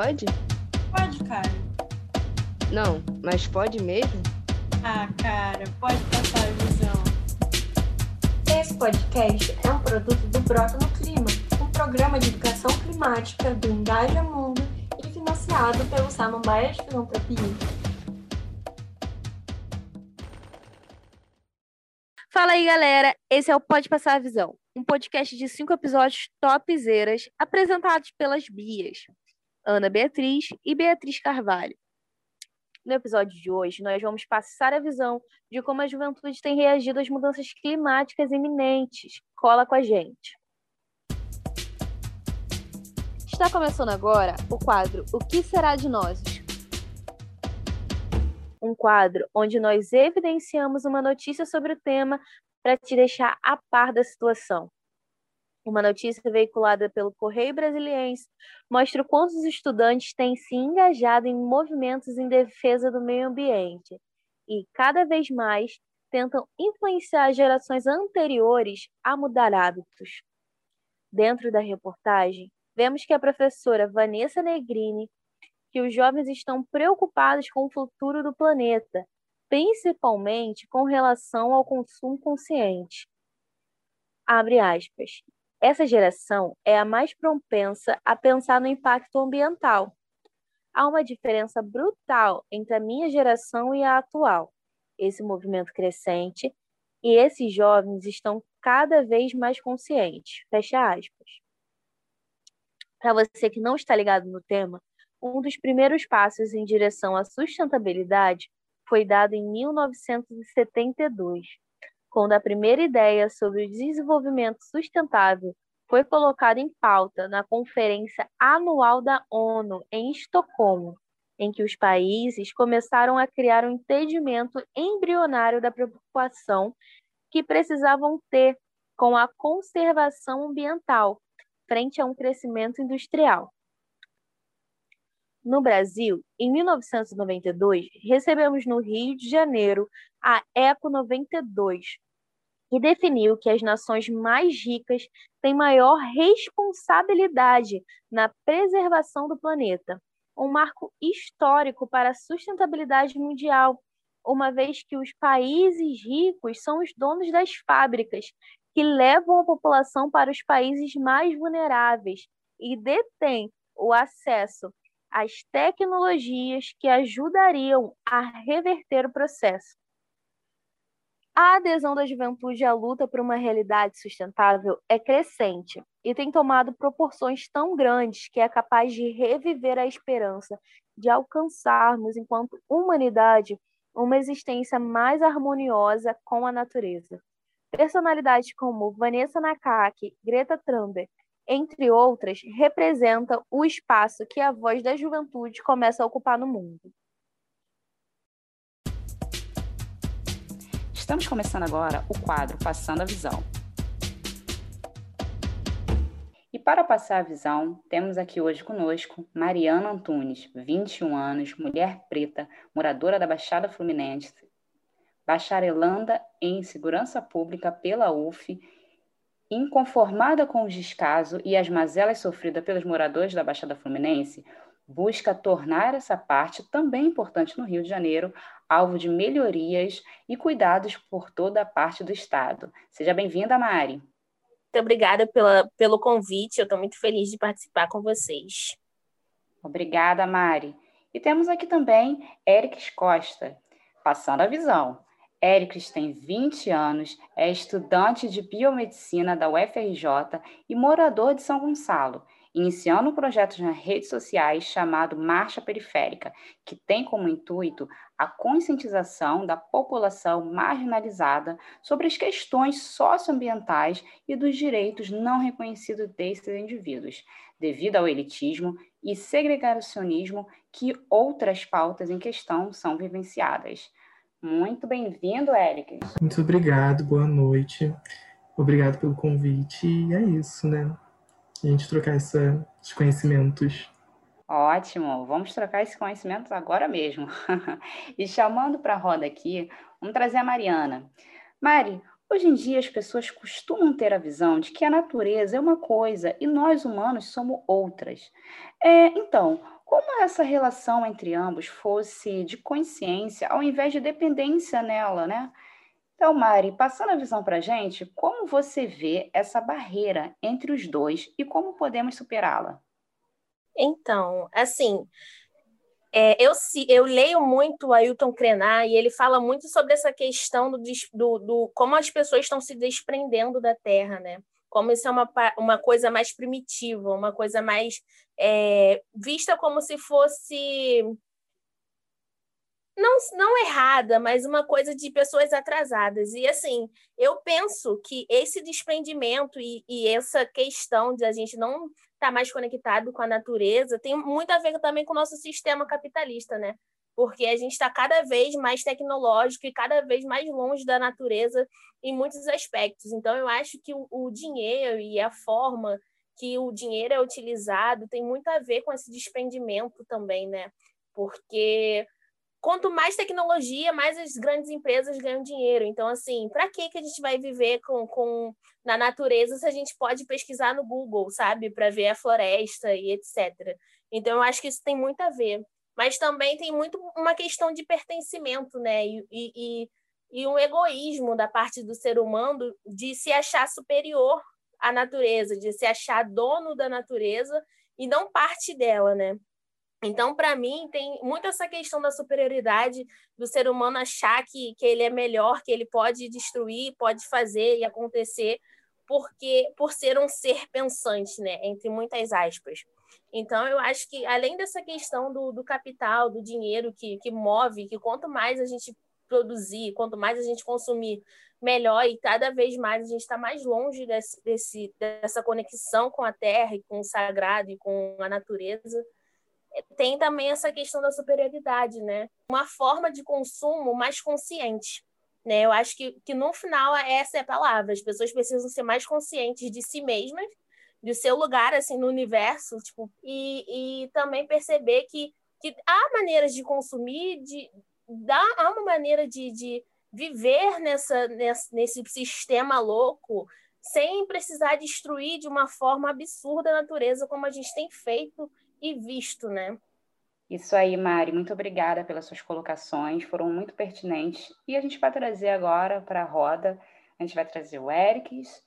pode? Pode, cara. Não, mas pode mesmo? Ah, cara, pode passar a visão. Esse podcast é um produto do Brota no Clima, um programa de educação climática do Engaja Mundo e financiado pelo Samambaia de Filantropia. Fala aí, galera. Esse é o Pode Passar a Visão, um podcast de cinco episódios topzeiras apresentados pelas Bias, Ana Beatriz e Beatriz Carvalho. No episódio de hoje, nós vamos passar a visão de como a juventude tem reagido às mudanças climáticas iminentes. Cola com a gente. Está começando agora o quadro O que será de nós? Um quadro onde nós evidenciamos uma notícia sobre o tema para te deixar a par da situação. Uma notícia veiculada pelo Correio Brasiliense mostra o quanto os estudantes têm se engajado em movimentos em defesa do meio ambiente e, cada vez mais, tentam influenciar gerações anteriores a mudar hábitos. Dentro da reportagem, vemos que a professora Vanessa Negrini que os jovens estão preocupados com o futuro do planeta, principalmente com relação ao consumo consciente. Abre aspas. Essa geração é a mais propensa a pensar no impacto ambiental. Há uma diferença brutal entre a minha geração e a atual. Esse movimento crescente e esses jovens estão cada vez mais conscientes. Fecha aspas. Para você que não está ligado no tema, um dos primeiros passos em direção à sustentabilidade foi dado em 1972 quando a primeira ideia sobre o desenvolvimento sustentável foi colocada em pauta na Conferência Anual da ONU em Estocolmo, em que os países começaram a criar um entendimento embrionário da preocupação que precisavam ter com a conservação ambiental frente a um crescimento industrial. No Brasil, em 1992, recebemos no Rio de Janeiro a ECO 92, que definiu que as nações mais ricas têm maior responsabilidade na preservação do planeta, um marco histórico para a sustentabilidade mundial, uma vez que os países ricos são os donos das fábricas que levam a população para os países mais vulneráveis e detêm o acesso as tecnologias que ajudariam a reverter o processo. A adesão da juventude à luta por uma realidade sustentável é crescente e tem tomado proporções tão grandes que é capaz de reviver a esperança de alcançarmos, enquanto humanidade, uma existência mais harmoniosa com a natureza. Personalidades como Vanessa Nakaki, Greta Thunberg entre outras, representa o espaço que a voz da juventude começa a ocupar no mundo. Estamos começando agora o quadro Passando a Visão. E para passar a visão, temos aqui hoje conosco Mariana Antunes, 21 anos, mulher preta, moradora da Baixada Fluminense, bacharelanda em Segurança Pública pela UF inconformada com o descaso e as mazelas sofridas pelos moradores da Baixada Fluminense, busca tornar essa parte, também importante no Rio de Janeiro, alvo de melhorias e cuidados por toda a parte do Estado. Seja bem-vinda, Mari. Muito obrigada pela, pelo convite, eu estou muito feliz de participar com vocês. Obrigada, Mari. E temos aqui também Eric Costa, passando a visão. Éricles tem 20 anos, é estudante de biomedicina da UFRJ e morador de São Gonçalo, iniciando um projeto nas redes sociais chamado Marcha Periférica, que tem como intuito a conscientização da população marginalizada sobre as questões socioambientais e dos direitos não reconhecidos desses indivíduos, devido ao elitismo e segregacionismo que outras pautas em questão são vivenciadas. Muito bem-vindo, Eric. Muito obrigado, boa noite. Obrigado pelo convite. E é isso, né? A gente trocar essa, esses conhecimentos. Ótimo, vamos trocar esses conhecimentos agora mesmo. e chamando para a roda aqui, vamos trazer a Mariana. Mari, hoje em dia as pessoas costumam ter a visão de que a natureza é uma coisa e nós humanos somos outras. É, então, como essa relação entre ambos fosse de consciência ao invés de dependência nela, né? Então, Mari, passando a visão para a gente, como você vê essa barreira entre os dois e como podemos superá-la? Então, assim, é, eu, eu leio muito o Ailton Krenar e ele fala muito sobre essa questão do, do, do como as pessoas estão se desprendendo da terra, né? Como isso é uma, uma coisa mais primitiva, uma coisa mais é, vista como se fosse não, não errada, mas uma coisa de pessoas atrasadas. E assim, eu penso que esse desprendimento e, e essa questão de a gente não estar tá mais conectado com a natureza tem muito a ver também com o nosso sistema capitalista, né? Porque a gente está cada vez mais tecnológico e cada vez mais longe da natureza em muitos aspectos. Então, eu acho que o, o dinheiro e a forma que o dinheiro é utilizado tem muito a ver com esse desprendimento também, né? Porque quanto mais tecnologia, mais as grandes empresas ganham dinheiro. Então, assim, para que que a gente vai viver com, com na natureza se a gente pode pesquisar no Google, sabe, para ver a floresta e etc. Então, eu acho que isso tem muito a ver. Mas também tem muito uma questão de pertencimento, né? E, e, e um egoísmo da parte do ser humano de se achar superior à natureza, de se achar dono da natureza e não parte dela, né? Então, para mim, tem muito essa questão da superioridade do ser humano achar que, que ele é melhor, que ele pode destruir, pode fazer e acontecer, porque por ser um ser pensante, né? Entre muitas aspas. Então, eu acho que, além dessa questão do, do capital, do dinheiro que, que move, que quanto mais a gente produzir, quanto mais a gente consumir, melhor, e cada vez mais a gente está mais longe desse, desse, dessa conexão com a terra e com o sagrado e com a natureza tem também essa questão da superioridade, né? Uma forma de consumo mais consciente. Né? Eu acho que, que no final essa é a palavra. As pessoas precisam ser mais conscientes de si mesmas, do seu lugar assim no universo, tipo, e, e também perceber que, que há maneiras de consumir, de dá, há uma maneira de, de viver nessa, nessa, nesse sistema louco sem precisar destruir de uma forma absurda a natureza como a gente tem feito e visto, né? Isso aí, Mari. Muito obrigada pelas suas colocações, foram muito pertinentes. E a gente vai trazer agora para a roda, a gente vai trazer o Erics,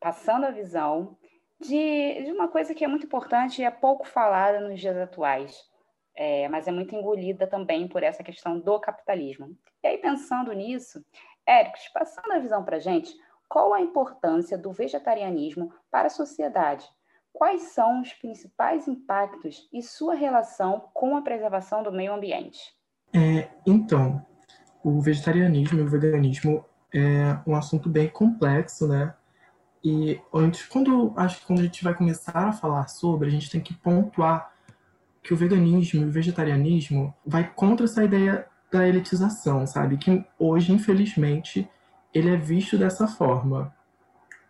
passando a visão de, de uma coisa que é muito importante e é pouco falada nos dias atuais, é, mas é muito engolida também por essa questão do capitalismo. E aí, pensando nisso, Erics, passando a visão para a gente, qual a importância do vegetarianismo para a sociedade? Quais são os principais impactos e sua relação com a preservação do meio ambiente? É, então, o vegetarianismo e o veganismo é um assunto bem complexo, né? E antes, quando acho que quando a gente vai começar a falar sobre, a gente tem que pontuar que o veganismo e o vegetarianismo vai contra essa ideia da elitização, sabe? Que hoje, infelizmente, ele é visto dessa forma,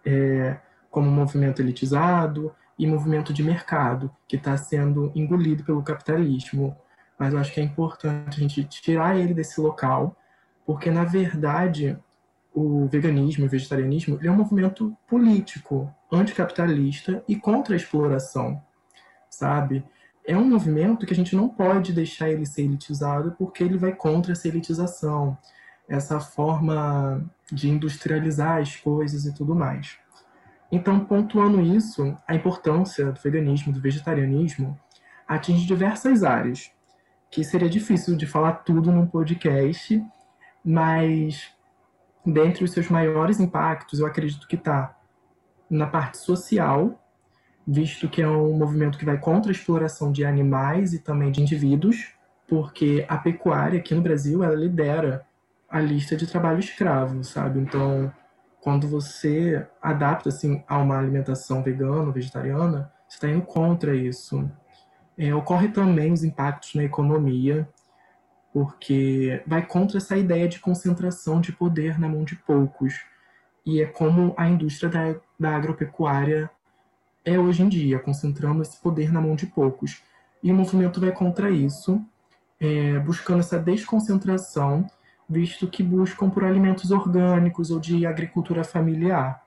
é, como um movimento elitizado, e movimento de mercado, que está sendo engolido pelo capitalismo. Mas eu acho que é importante a gente tirar ele desse local, porque, na verdade, o veganismo e o vegetarianismo é um movimento político, anticapitalista e contra a exploração, sabe? É um movimento que a gente não pode deixar ele ser elitizado, porque ele vai contra essa elitização, essa forma de industrializar as coisas e tudo mais. Então, pontuando isso, a importância do veganismo, do vegetarianismo, atinge diversas áreas, que seria difícil de falar tudo num podcast, mas dentre os seus maiores impactos, eu acredito que está na parte social, visto que é um movimento que vai contra a exploração de animais e também de indivíduos, porque a pecuária aqui no Brasil, ela lidera a lista de trabalho escravo, sabe? Então, quando você adapta assim a uma alimentação vegana, vegetariana, você está indo contra isso. É, ocorre também os impactos na economia, porque vai contra essa ideia de concentração de poder na mão de poucos. E é como a indústria da, da agropecuária é hoje em dia, concentrando esse poder na mão de poucos. E o movimento vai contra isso, é, buscando essa desconcentração visto que buscam por alimentos orgânicos ou de agricultura familiar,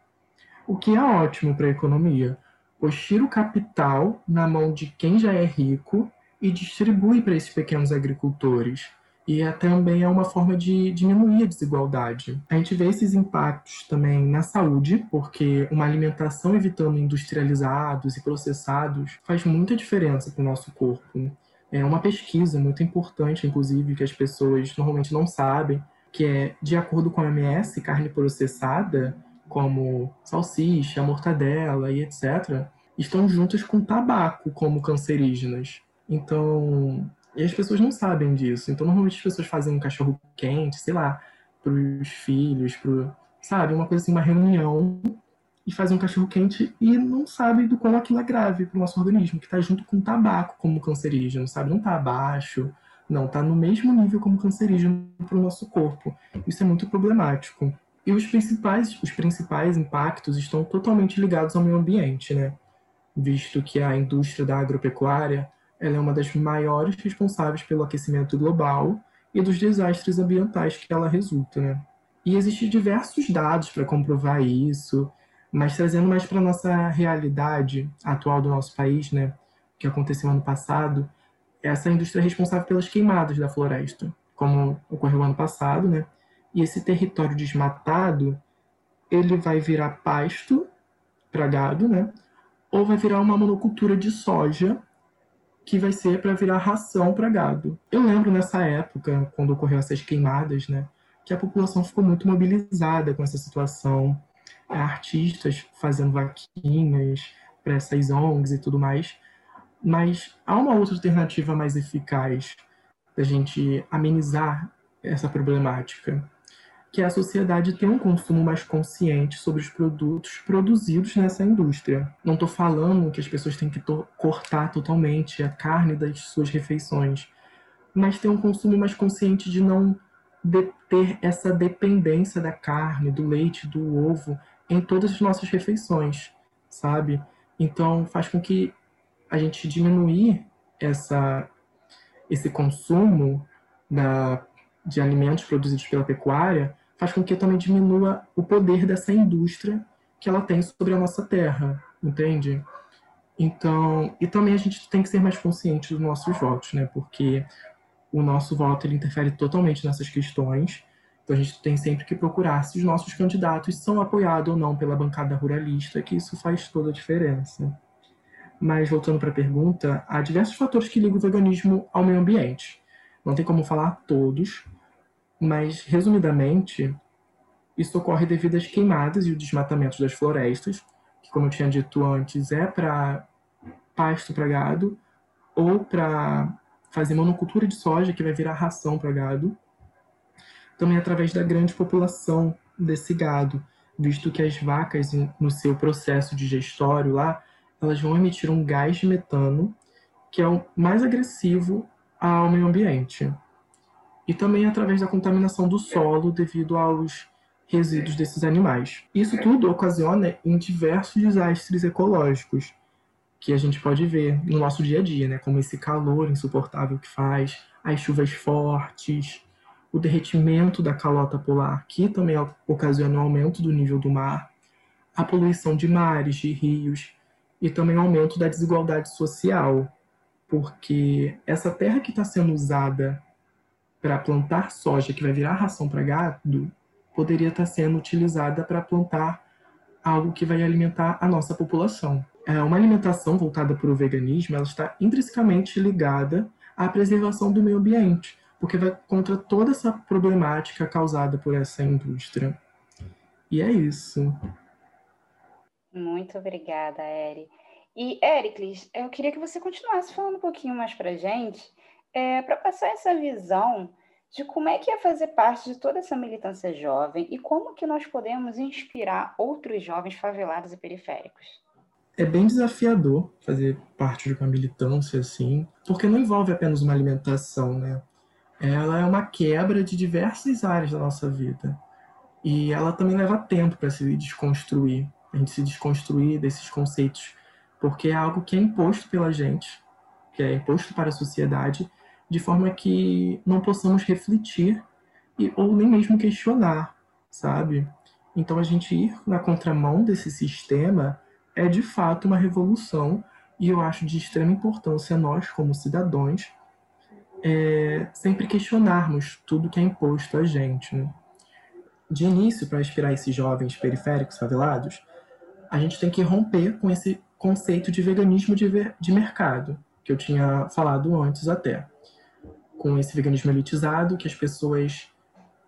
o que é ótimo para a economia, pois tira o capital na mão de quem já é rico e distribui para esses pequenos agricultores. E é, também é uma forma de diminuir a desigualdade. A gente vê esses impactos também na saúde, porque uma alimentação evitando industrializados e processados faz muita diferença para o nosso corpo. É uma pesquisa muito importante, inclusive, que as pessoas normalmente não sabem, que é, de acordo com a OMS, carne processada, como salsicha, mortadela e etc., estão juntas com tabaco como cancerígenas. Então, e as pessoas não sabem disso. Então, normalmente as pessoas fazem um cachorro quente, sei lá, para os filhos, pro, sabe, uma coisa assim, uma reunião e fazem um cachorro quente e não sabe do quão aquilo é grave para o nosso organismo, que está junto com o tabaco como cancerígeno, sabe? Não está abaixo, não, está no mesmo nível como cancerígeno para o nosso corpo. Isso é muito problemático. E os principais, os principais impactos estão totalmente ligados ao meio ambiente, né? Visto que a indústria da agropecuária ela é uma das maiores responsáveis pelo aquecimento global e dos desastres ambientais que ela resulta, né? E existem diversos dados para comprovar isso, mas trazendo mais para nossa realidade atual do nosso país, né, que aconteceu ano passado, essa indústria é responsável pelas queimadas da floresta, como ocorreu ano passado, né? E esse território desmatado, ele vai virar pasto para gado, né? Ou vai virar uma monocultura de soja que vai ser para virar ração para gado. Eu lembro nessa época, quando ocorreu essas queimadas, né, que a população ficou muito mobilizada com essa situação, artistas fazendo vaquinhas para essas ONGs e tudo mais. Mas há uma outra alternativa mais eficaz da gente amenizar essa problemática, que a sociedade ter um consumo mais consciente sobre os produtos produzidos nessa indústria. Não estou falando que as pessoas têm que to cortar totalmente a carne das suas refeições, mas ter um consumo mais consciente de não de ter essa dependência da carne, do leite, do ovo em todas as nossas refeições, sabe? Então faz com que a gente diminuir essa esse consumo da, de alimentos produzidos pela pecuária faz com que também diminua o poder dessa indústria que ela tem sobre a nossa terra, entende? Então, e também a gente tem que ser mais consciente dos nossos votos, né? Porque o nosso voto ele interfere totalmente nessas questões. Então a gente tem sempre que procurar se os nossos candidatos são apoiados ou não pela bancada ruralista, que isso faz toda a diferença. Mas voltando para a pergunta, há diversos fatores que ligam o veganismo ao meio ambiente. Não tem como falar todos, mas, resumidamente, isso ocorre devido às queimadas e o desmatamento das florestas, que, como eu tinha dito antes, é para pasto para gado ou para fazer monocultura de soja, que vai virar ração para gado. Também através da grande população desse gado, visto que as vacas, no seu processo digestório lá, elas vão emitir um gás de metano, que é o mais agressivo ao meio ambiente e também através da contaminação do solo devido aos resíduos desses animais. Isso tudo ocasiona em diversos desastres ecológicos que a gente pode ver no nosso dia a dia, né? como esse calor insuportável que faz, as chuvas fortes, o derretimento da calota polar, que também ocasiona o aumento do nível do mar, a poluição de mares, de rios e também o aumento da desigualdade social, porque essa terra que está sendo usada para plantar soja, que vai virar ração para gado, poderia estar tá sendo utilizada para plantar algo que vai alimentar a nossa população. É uma alimentação voltada para o veganismo, ela está intrinsecamente ligada à preservação do meio ambiente, porque vai contra toda essa problemática causada por essa indústria. E é isso. Muito obrigada, Eri. E, Ericles, eu queria que você continuasse falando um pouquinho mais para gente é, para passar essa visão de como é que é fazer parte de toda essa militância jovem e como que nós podemos inspirar outros jovens favelados e periféricos. É bem desafiador fazer parte de uma militância assim, porque não envolve apenas uma alimentação, né? Ela é uma quebra de diversas áreas da nossa vida. E ela também leva tempo para se desconstruir, a gente se desconstruir desses conceitos, porque é algo que é imposto pela gente, que é imposto para a sociedade de forma que não possamos refletir e, ou nem mesmo questionar, sabe? Então a gente ir na contramão desse sistema é de fato uma revolução E eu acho de extrema importância nós, como cidadãos, é, sempre questionarmos tudo que é imposto a gente. Né? De início, para inspirar esses jovens periféricos favelados, a gente tem que romper com esse conceito de veganismo de, ver, de mercado, que eu tinha falado antes até. Com esse veganismo elitizado, que as pessoas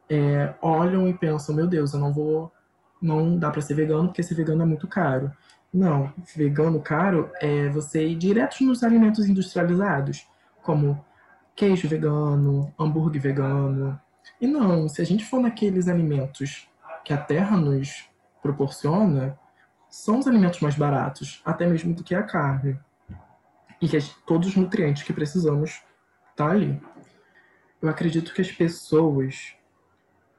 é, olham e pensam: meu Deus, eu não vou. Não dá para ser vegano porque ser vegano é muito caro. Não, vegano caro é você ir direto nos alimentos industrializados, como queijo vegano, hambúrguer vegano. E não, se a gente for naqueles alimentos que a terra nos proporciona, são os alimentos mais baratos, até mesmo do que a carne. E que todos os nutrientes que precisamos tá ali. Eu acredito que as pessoas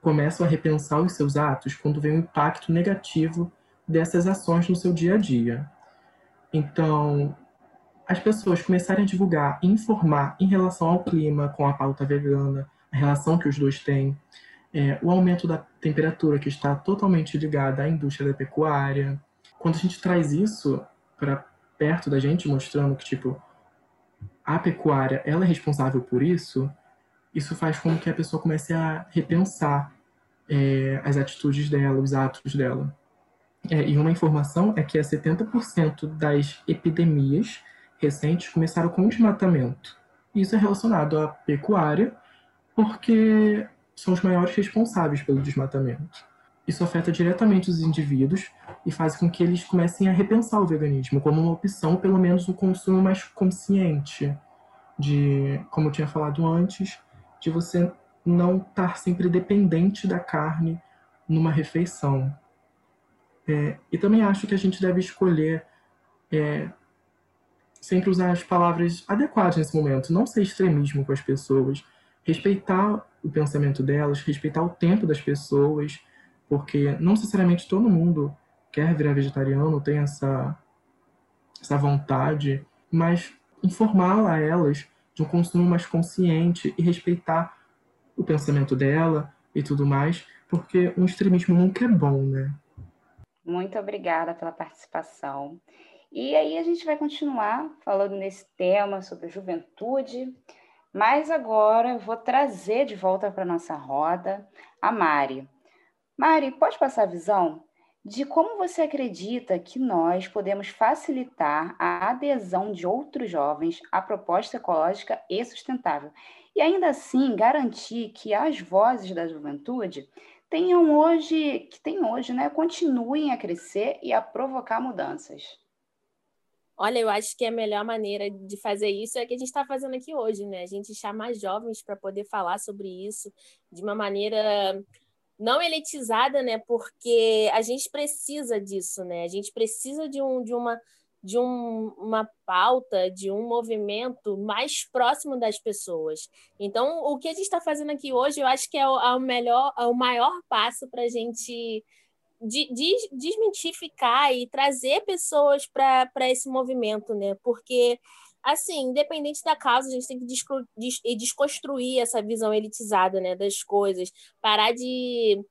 começam a repensar os seus atos quando vem o um impacto negativo dessas ações no seu dia a dia. Então, as pessoas começarem a divulgar e informar em relação ao clima com a pauta vegana, a relação que os dois têm, é, o aumento da temperatura que está totalmente ligada à indústria da pecuária. Quando a gente traz isso para perto da gente, mostrando que tipo a pecuária ela é responsável por isso, isso faz com que a pessoa comece a repensar é, as atitudes dela, os atos dela. É, e uma informação é que 70% das epidemias recentes começaram com desmatamento. Isso é relacionado à pecuária, porque são os maiores responsáveis pelo desmatamento. Isso afeta diretamente os indivíduos e faz com que eles comecem a repensar o veganismo como uma opção, pelo menos o consumo mais consciente de, como eu tinha falado antes, de você não estar sempre dependente da carne numa refeição. É, e também acho que a gente deve escolher é, sempre usar as palavras adequadas nesse momento, não ser extremismo com as pessoas, respeitar o pensamento delas, respeitar o tempo das pessoas, porque não necessariamente todo mundo quer virar vegetariano, tem essa, essa vontade, mas informar a elas de um consumo mais consciente e respeitar o pensamento dela e tudo mais, porque um extremismo nunca é bom, né? Muito obrigada pela participação. E aí a gente vai continuar falando nesse tema sobre juventude, mas agora eu vou trazer de volta para nossa roda a Mari. Mari, pode passar a visão de como você acredita que nós podemos facilitar a adesão de outros jovens à proposta ecológica e sustentável e ainda assim garantir que as vozes da juventude tenham hoje, que tem hoje, né, continuem a crescer e a provocar mudanças. Olha, eu acho que a melhor maneira de fazer isso é que a gente está fazendo aqui hoje, né? A gente chamar jovens para poder falar sobre isso de uma maneira não elitizada, né? Porque a gente precisa disso, né? A gente precisa de, um, de uma de um, uma pauta, de um movimento mais próximo das pessoas. Então, o que a gente está fazendo aqui hoje, eu acho que é o, é o melhor, é o maior passo para a gente de, de, desmitificar e trazer pessoas para esse movimento, né? Porque, assim, independente da causa, a gente tem que des, desconstruir essa visão elitizada né, das coisas, parar de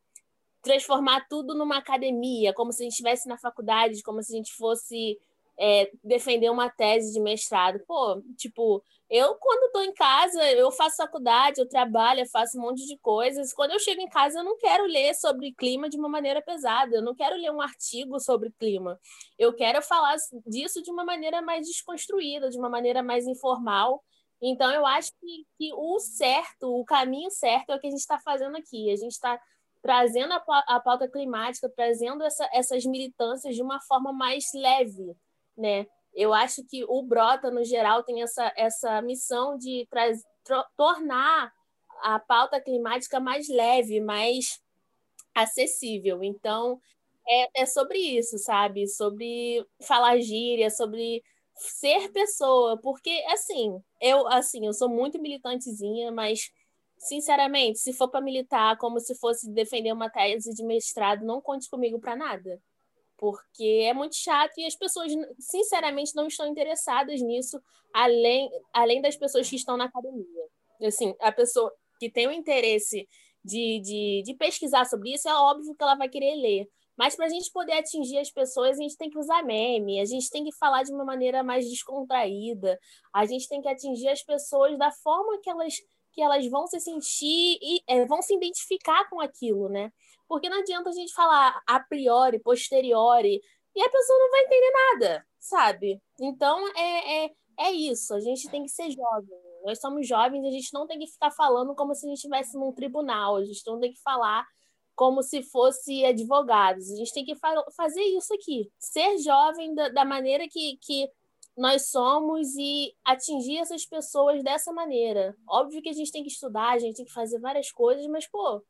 transformar tudo numa academia, como se a gente estivesse na faculdade, como se a gente fosse é, defender uma tese de mestrado. Pô, tipo, eu quando estou em casa, eu faço faculdade, eu trabalho, eu faço um monte de coisas. Quando eu chego em casa, eu não quero ler sobre clima de uma maneira pesada, eu não quero ler um artigo sobre clima. Eu quero falar disso de uma maneira mais desconstruída, de uma maneira mais informal. Então, eu acho que, que o certo, o caminho certo é o que a gente está fazendo aqui. A gente está trazendo a, a pauta climática, trazendo essa, essas militâncias de uma forma mais leve, né? Eu acho que o Brota, no geral, tem essa, essa missão de tornar a pauta climática mais leve, mais acessível. Então, é, é sobre isso, sabe? Sobre falar gíria, sobre ser pessoa, porque assim, eu assim, eu sou muito militantezinha, mas sinceramente, se for para militar como se fosse defender uma tese de mestrado, não conte comigo para nada porque é muito chato e as pessoas, sinceramente, não estão interessadas nisso, além, além das pessoas que estão na academia. Assim, a pessoa que tem o interesse de, de, de pesquisar sobre isso, é óbvio que ela vai querer ler. Mas para a gente poder atingir as pessoas, a gente tem que usar meme, a gente tem que falar de uma maneira mais descontraída, a gente tem que atingir as pessoas da forma que elas que elas vão se sentir e é, vão se identificar com aquilo, né? Porque não adianta a gente falar a priori, posteriori, e a pessoa não vai entender nada, sabe? Então é, é, é isso, a gente tem que ser jovem. Nós somos jovens, a gente não tem que ficar falando como se a gente estivesse num tribunal, a gente não tem que falar como se fosse advogados. A gente tem que fa fazer isso aqui, ser jovem da, da maneira que, que nós somos e atingir essas pessoas dessa maneira. Óbvio que a gente tem que estudar, a gente tem que fazer várias coisas, mas, pô,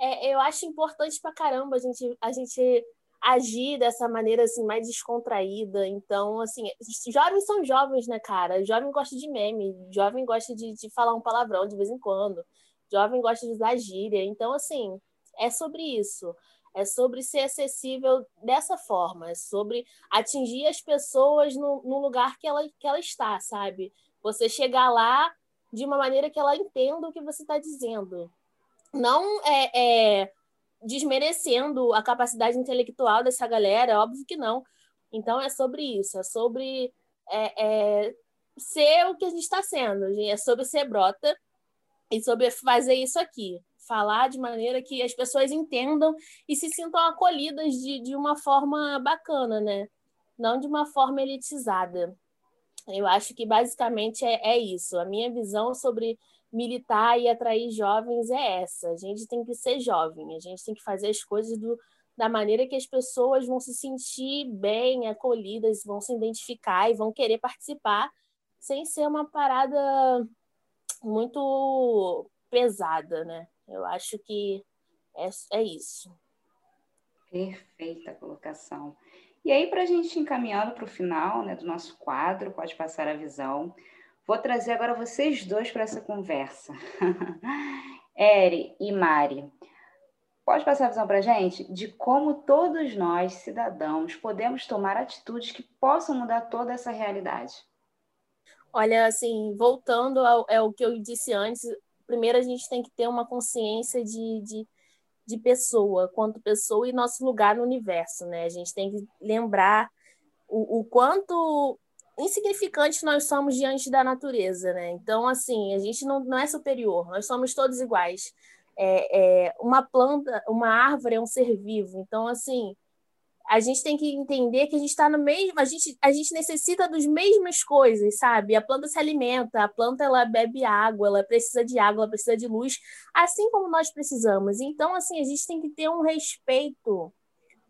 é, eu acho importante pra caramba a gente, a gente agir dessa maneira assim mais descontraída. Então, assim, jovens são jovens, né, cara? Jovem gosta de meme, jovem gosta de, de falar um palavrão de vez em quando, jovem gosta de usar gíria. Então, assim, é sobre isso. É sobre ser acessível dessa forma, é sobre atingir as pessoas no, no lugar que ela, que ela está, sabe? Você chegar lá de uma maneira que ela entenda o que você está dizendo. Não é, é, desmerecendo a capacidade intelectual dessa galera, óbvio que não. Então é sobre isso, é sobre é, é, ser o que a gente está sendo, é sobre ser brota e sobre fazer isso aqui falar de maneira que as pessoas entendam e se sintam acolhidas de, de uma forma bacana, né? Não de uma forma elitizada. Eu acho que basicamente é, é isso. A minha visão sobre militar e atrair jovens é essa. A gente tem que ser jovem, a gente tem que fazer as coisas do, da maneira que as pessoas vão se sentir bem, acolhidas, vão se identificar e vão querer participar, sem ser uma parada muito pesada, né? Eu acho que é, é isso. Perfeita colocação. E aí, para a gente encaminhando para o final né, do nosso quadro, pode passar a visão. Vou trazer agora vocês dois para essa conversa. Eri e Mari, pode passar a visão para a gente de como todos nós, cidadãos, podemos tomar atitudes que possam mudar toda essa realidade? Olha, assim, voltando ao, ao que eu disse antes, primeiro a gente tem que ter uma consciência de, de, de pessoa, quanto pessoa e nosso lugar no universo, né? A gente tem que lembrar o, o quanto insignificante nós somos diante da natureza, né? Então, assim, a gente não, não é superior, nós somos todos iguais. É, é, uma planta, uma árvore é um ser vivo. Então, assim, a gente tem que entender que a gente está no mesmo, a gente, a gente necessita das mesmas coisas, sabe? A planta se alimenta, a planta ela bebe água, ela precisa de água, ela precisa de luz, assim como nós precisamos. Então, assim, a gente tem que ter um respeito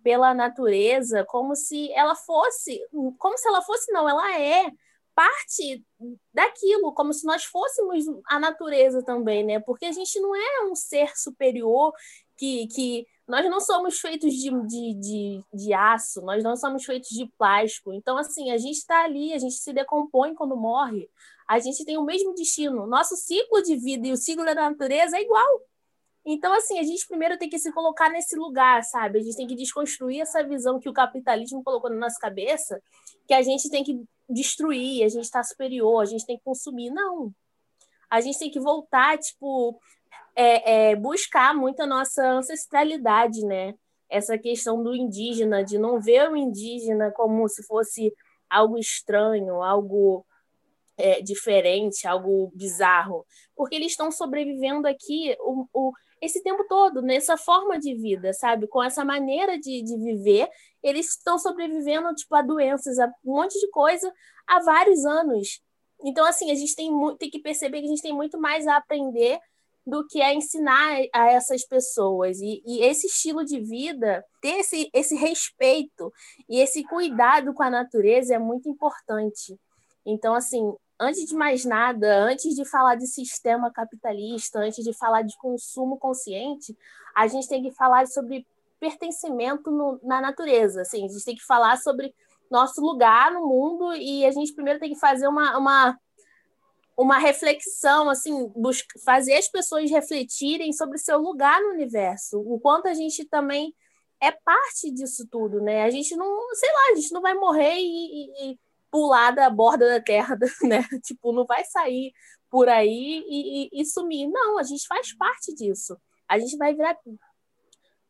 pela natureza, como se ela fosse, como se ela fosse, não, ela é parte daquilo, como se nós fôssemos a natureza também, né? Porque a gente não é um ser superior que, que nós não somos feitos de, de, de, de, aço, nós não somos feitos de plástico. Então, assim, a gente está ali, a gente se decompõe quando morre, a gente tem o mesmo destino. Nosso ciclo de vida e o ciclo da natureza é igual. Então, assim, a gente primeiro tem que se colocar nesse lugar, sabe? A gente tem que desconstruir essa visão que o capitalismo colocou na nossa cabeça, que a gente tem que destruir, a gente está superior, a gente tem que consumir. Não. A gente tem que voltar, tipo, é, é, buscar muito a nossa ancestralidade, né? Essa questão do indígena, de não ver o indígena como se fosse algo estranho, algo é, diferente, algo bizarro, porque eles estão sobrevivendo aqui o, o, esse tempo todo, nessa forma de vida, sabe? Com essa maneira de, de viver, eles estão sobrevivendo tipo, a doenças, a um monte de coisa há vários anos. Então, assim, a gente tem, tem que perceber que a gente tem muito mais a aprender do que é ensinar a essas pessoas. E, e, esse estilo de vida, ter esse, esse respeito e esse cuidado com a natureza é muito importante. Então, assim, antes de mais nada, antes de falar de sistema capitalista, antes de falar de consumo consciente, a gente tem que falar sobre pertencimento no, na natureza. Assim, a gente tem que falar sobre nosso lugar no mundo e a gente primeiro tem que fazer uma, uma uma reflexão, assim, fazer as pessoas refletirem sobre seu lugar no universo, o quanto a gente também é parte disso tudo, né? A gente não, sei lá, a gente não vai morrer e, e, e pular da borda da terra, né? Tipo, não vai sair por aí e, e, sumir. Não, a gente faz parte disso. A gente vai virar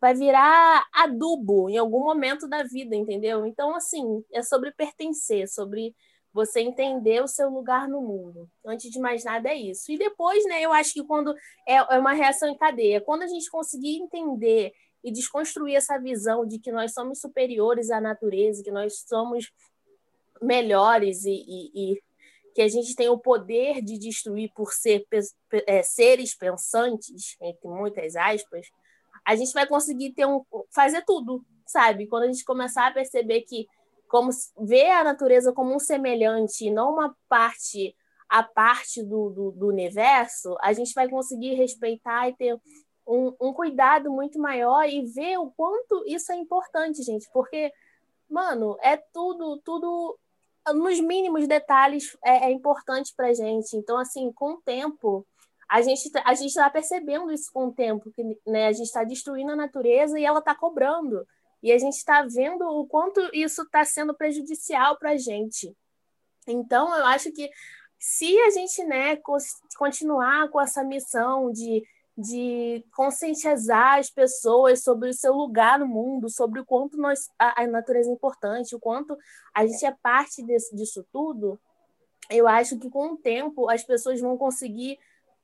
vai virar adubo em algum momento da vida, entendeu? Então, assim, é sobre pertencer, sobre você entender o seu lugar no mundo. Antes de mais nada, é isso. E depois, né, eu acho que quando é, é uma reação em cadeia, quando a gente conseguir entender e desconstruir essa visão de que nós somos superiores à natureza, que nós somos melhores e, e, e que a gente tem o poder de destruir por ser é, seres pensantes, entre muitas aspas, a gente vai conseguir ter um, fazer tudo, sabe? Quando a gente começar a perceber que como ver a natureza como um semelhante, não uma parte a parte do, do, do universo, a gente vai conseguir respeitar e ter um, um, cuidado muito maior e ver o quanto isso é importante, gente, porque, mano, é tudo, tudo nos mínimos detalhes é, é importante para gente. Então, assim, com o tempo, a gente tá, a gente está percebendo isso com o tempo, que né, a gente está destruindo a natureza e ela está cobrando. E a gente está vendo o quanto isso está sendo prejudicial para a gente. Então, eu acho que se a gente né, continuar com essa missão de, de conscientizar as pessoas sobre o seu lugar no mundo, sobre o quanto nós, a, a natureza é importante, o quanto a gente é parte desse, disso tudo, eu acho que com o tempo as pessoas vão conseguir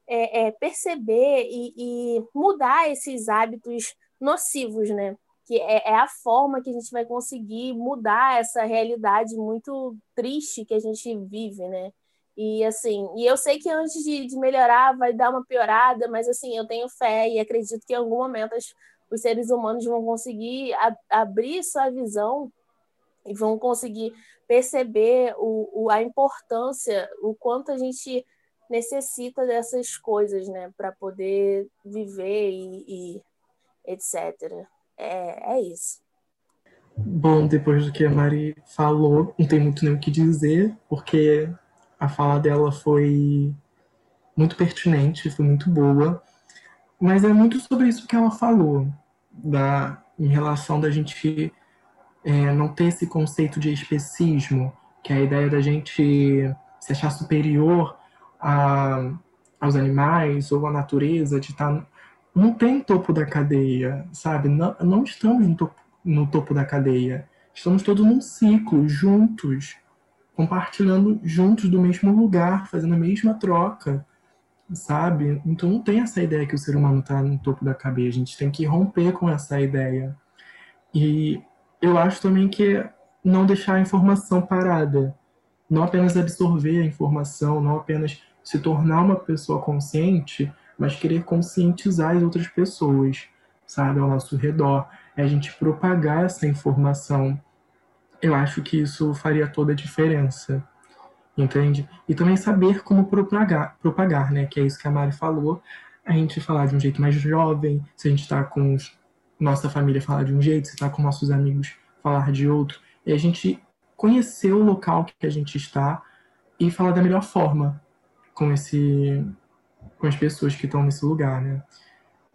é, é, perceber e, e, mudar esses hábitos nocivos, né? Que é, é, a forma que a gente vai conseguir mudar essa realidade muito triste que a gente vive, né? E assim, e eu sei que antes de, de melhorar vai dar uma piorada, mas assim, eu tenho fé e acredito que em algum momento as, os seres humanos vão conseguir a, abrir sua visão e vão conseguir perceber o, o, a importância, o quanto a gente necessita dessas coisas, né, para poder viver e, e etc. É, é isso. Bom, depois do que a Mari falou, não tem muito nem o que dizer, porque a fala dela foi muito pertinente, foi muito boa, mas é muito sobre isso que ela falou, da, em relação da gente é, não ter esse conceito de especismo, que é a ideia da gente se achar superior a, aos animais ou à natureza, de estar. Não tem topo da cadeia, sabe? Não, não estamos no topo, no topo da cadeia. Estamos todos num ciclo, juntos, compartilhando juntos do mesmo lugar, fazendo a mesma troca, sabe? Então não tem essa ideia que o ser humano está no topo da cadeia. A gente tem que romper com essa ideia. E eu acho também que não deixar a informação parada. Não apenas absorver a informação, não apenas se tornar uma pessoa consciente, mas querer conscientizar as outras pessoas, sabe, ao nosso redor. É a gente propagar essa informação. Eu acho que isso faria toda a diferença, entende? E também saber como propagar, propagar né? Que é isso que a Mari falou. A gente falar de um jeito mais jovem, se a gente está com os, nossa família falar de um jeito, se está com nossos amigos falar de outro. E a gente conhecer o local que a gente está e falar da melhor forma, com esse com as pessoas que estão nesse lugar, né?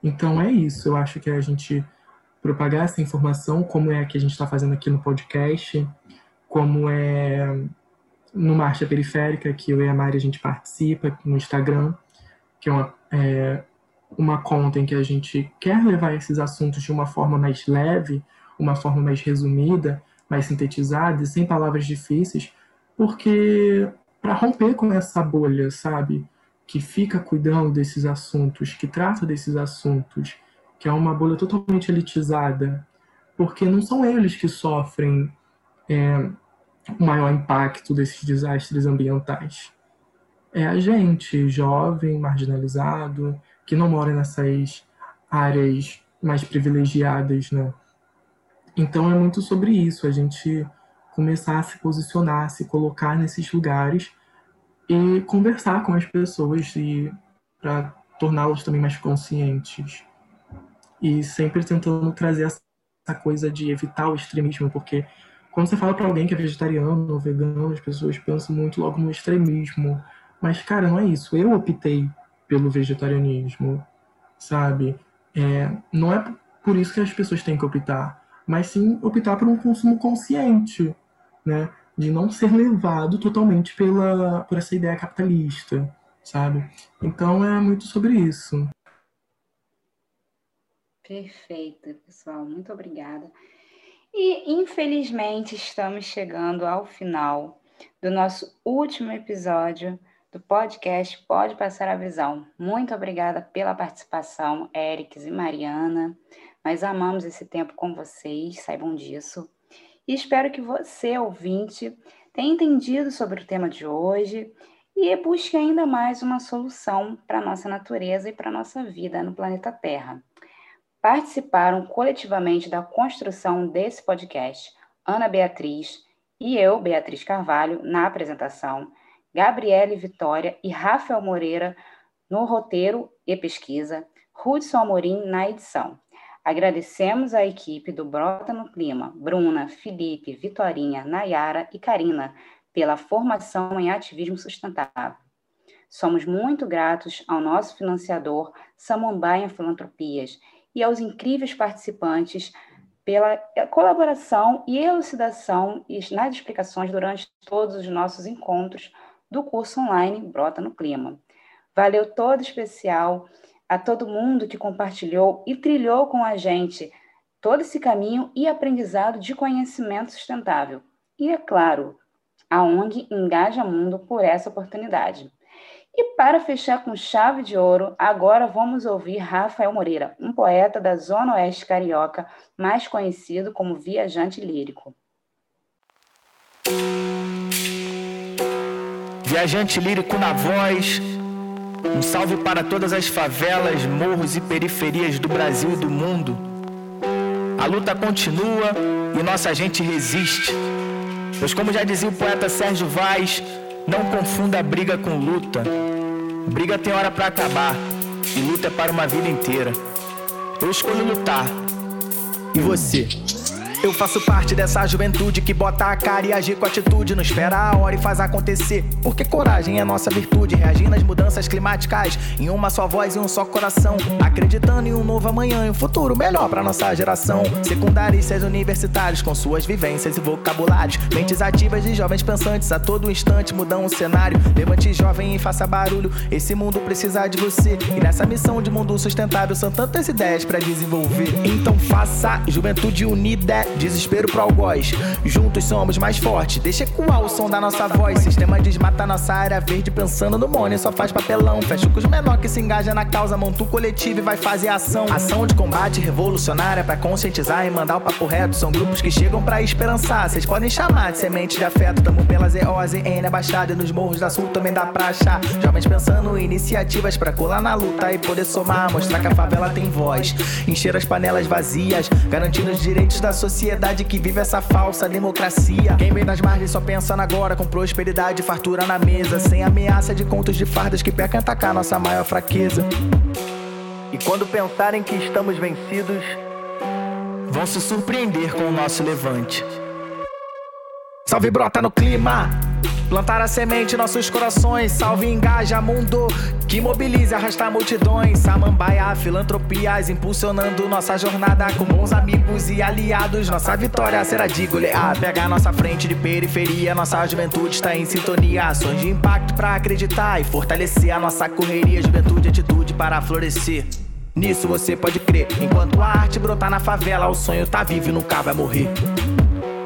Então é isso. Eu acho que a gente propagar essa informação, como é que a gente está fazendo aqui no podcast, como é no Marcha Periférica, que eu e a Mari a gente participa no Instagram, que é uma, é uma conta em que a gente quer levar esses assuntos de uma forma mais leve, uma forma mais resumida, mais sintetizada, sem palavras difíceis, porque para romper com essa bolha, sabe? Que fica cuidando desses assuntos, que trata desses assuntos, que é uma bolha totalmente elitizada, porque não são eles que sofrem é, o maior impacto desses desastres ambientais. É a gente, jovem, marginalizado, que não mora nessas áreas mais privilegiadas, né? Então é muito sobre isso, a gente começar a se posicionar, se colocar nesses lugares e conversar com as pessoas e para torná-los também mais conscientes. E sempre tentando trazer essa coisa de evitar o extremismo, porque quando você fala para alguém que é vegetariano ou vegano, as pessoas pensam muito logo no extremismo. Mas, cara, não é isso. Eu optei pelo vegetarianismo, sabe? É, não é por isso que as pessoas têm que optar, mas sim optar por um consumo consciente né? De não ser levado totalmente pela, por essa ideia capitalista, sabe? Então é muito sobre isso. Perfeito, pessoal. Muito obrigada. E, infelizmente, estamos chegando ao final do nosso último episódio do podcast Pode Passar a Visão. Muito obrigada pela participação, Erics e Mariana. Nós amamos esse tempo com vocês, saibam disso. E espero que você, ouvinte, tenha entendido sobre o tema de hoje e busque ainda mais uma solução para a nossa natureza e para a nossa vida no planeta Terra. Participaram coletivamente da construção desse podcast Ana Beatriz e eu, Beatriz Carvalho, na apresentação, Gabriele Vitória e Rafael Moreira no roteiro e pesquisa, Hudson Amorim na edição. Agradecemos a equipe do Brota no Clima, Bruna, Felipe, Vitorinha, Nayara e Karina, pela formação em ativismo sustentável. Somos muito gratos ao nosso financiador Samambaia Filantropias e aos incríveis participantes pela colaboração e elucidação nas explicações durante todos os nossos encontros do curso online Brota no Clima. Valeu todo especial a todo mundo que compartilhou e trilhou com a gente todo esse caminho e aprendizado de conhecimento sustentável. E, é claro, a ONG Engaja Mundo por essa oportunidade. E para fechar com chave de ouro, agora vamos ouvir Rafael Moreira, um poeta da Zona Oeste Carioca, mais conhecido como Viajante Lírico. Viajante lírico na voz, um salve para todas as favelas, morros e periferias do Brasil e do mundo. A luta continua e nossa gente resiste. Pois, como já dizia o poeta Sérgio Vaz, não confunda briga com luta. Briga tem hora para acabar e luta é para uma vida inteira. Eu escolho lutar. E você? Eu faço parte dessa juventude que bota a cara e agir com atitude. Não espera a hora e faz acontecer. Porque coragem é nossa virtude. Reagir nas mudanças climáticas em uma só voz e um só coração. Acreditando em um novo amanhã e um futuro melhor pra nossa geração. Secundaristas universitários com suas vivências e vocabulários. Mentes ativas de jovens pensantes a todo instante mudam o cenário. Levante jovem e faça barulho. Esse mundo precisa de você. E nessa missão de mundo sustentável são tantas ideias para desenvolver. Então faça juventude unida desespero pro algoz. Juntos somos mais fortes, deixa ecoar o som da nossa voz. Sistema desmata nossa área verde, pensando no money, só faz papelão. Fecha com os menor que se engaja na causa, monta o coletivo e vai fazer ação. Ação de combate revolucionária para conscientizar e mandar o papo reto. São grupos que chegam para esperançar. Vocês podem chamar de semente de afeto. Tamo pelas EOS, N Baixada e nos morros da Sul também dá pra achar. Jovens pensando em iniciativas para colar na luta e poder somar, mostrar que a favela tem voz. Encher as panelas vazias, garantindo os direitos da sociedade sociedade que vive essa falsa democracia. Quem vem das margens só pensando agora com prosperidade e fartura na mesa, sem ameaça de contos de fardas que pecam atacar nossa maior fraqueza. E quando pensarem que estamos vencidos, vão se surpreender com o nosso levante. Salve brota no clima! Plantar a semente em nossos corações, salve engaja mundo que mobilize arrastar multidões. Samambaia, filantropias, impulsionando nossa jornada com bons amigos e aliados. Nossa vitória será de golear. Pega nossa frente de periferia, nossa juventude está em sintonia. Ações de impacto para acreditar e fortalecer a nossa correria. Juventude, atitude para florescer. Nisso você pode crer. Enquanto a arte brotar na favela, o sonho tá vivo e nunca vai morrer.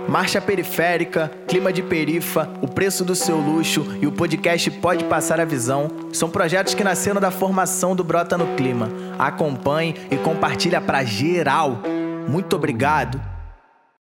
Marcha periférica, clima de perifa, o preço do seu luxo e o podcast Pode Passar a Visão são projetos que nasceram da formação do Brota no Clima. Acompanhe e compartilha para geral. Muito obrigado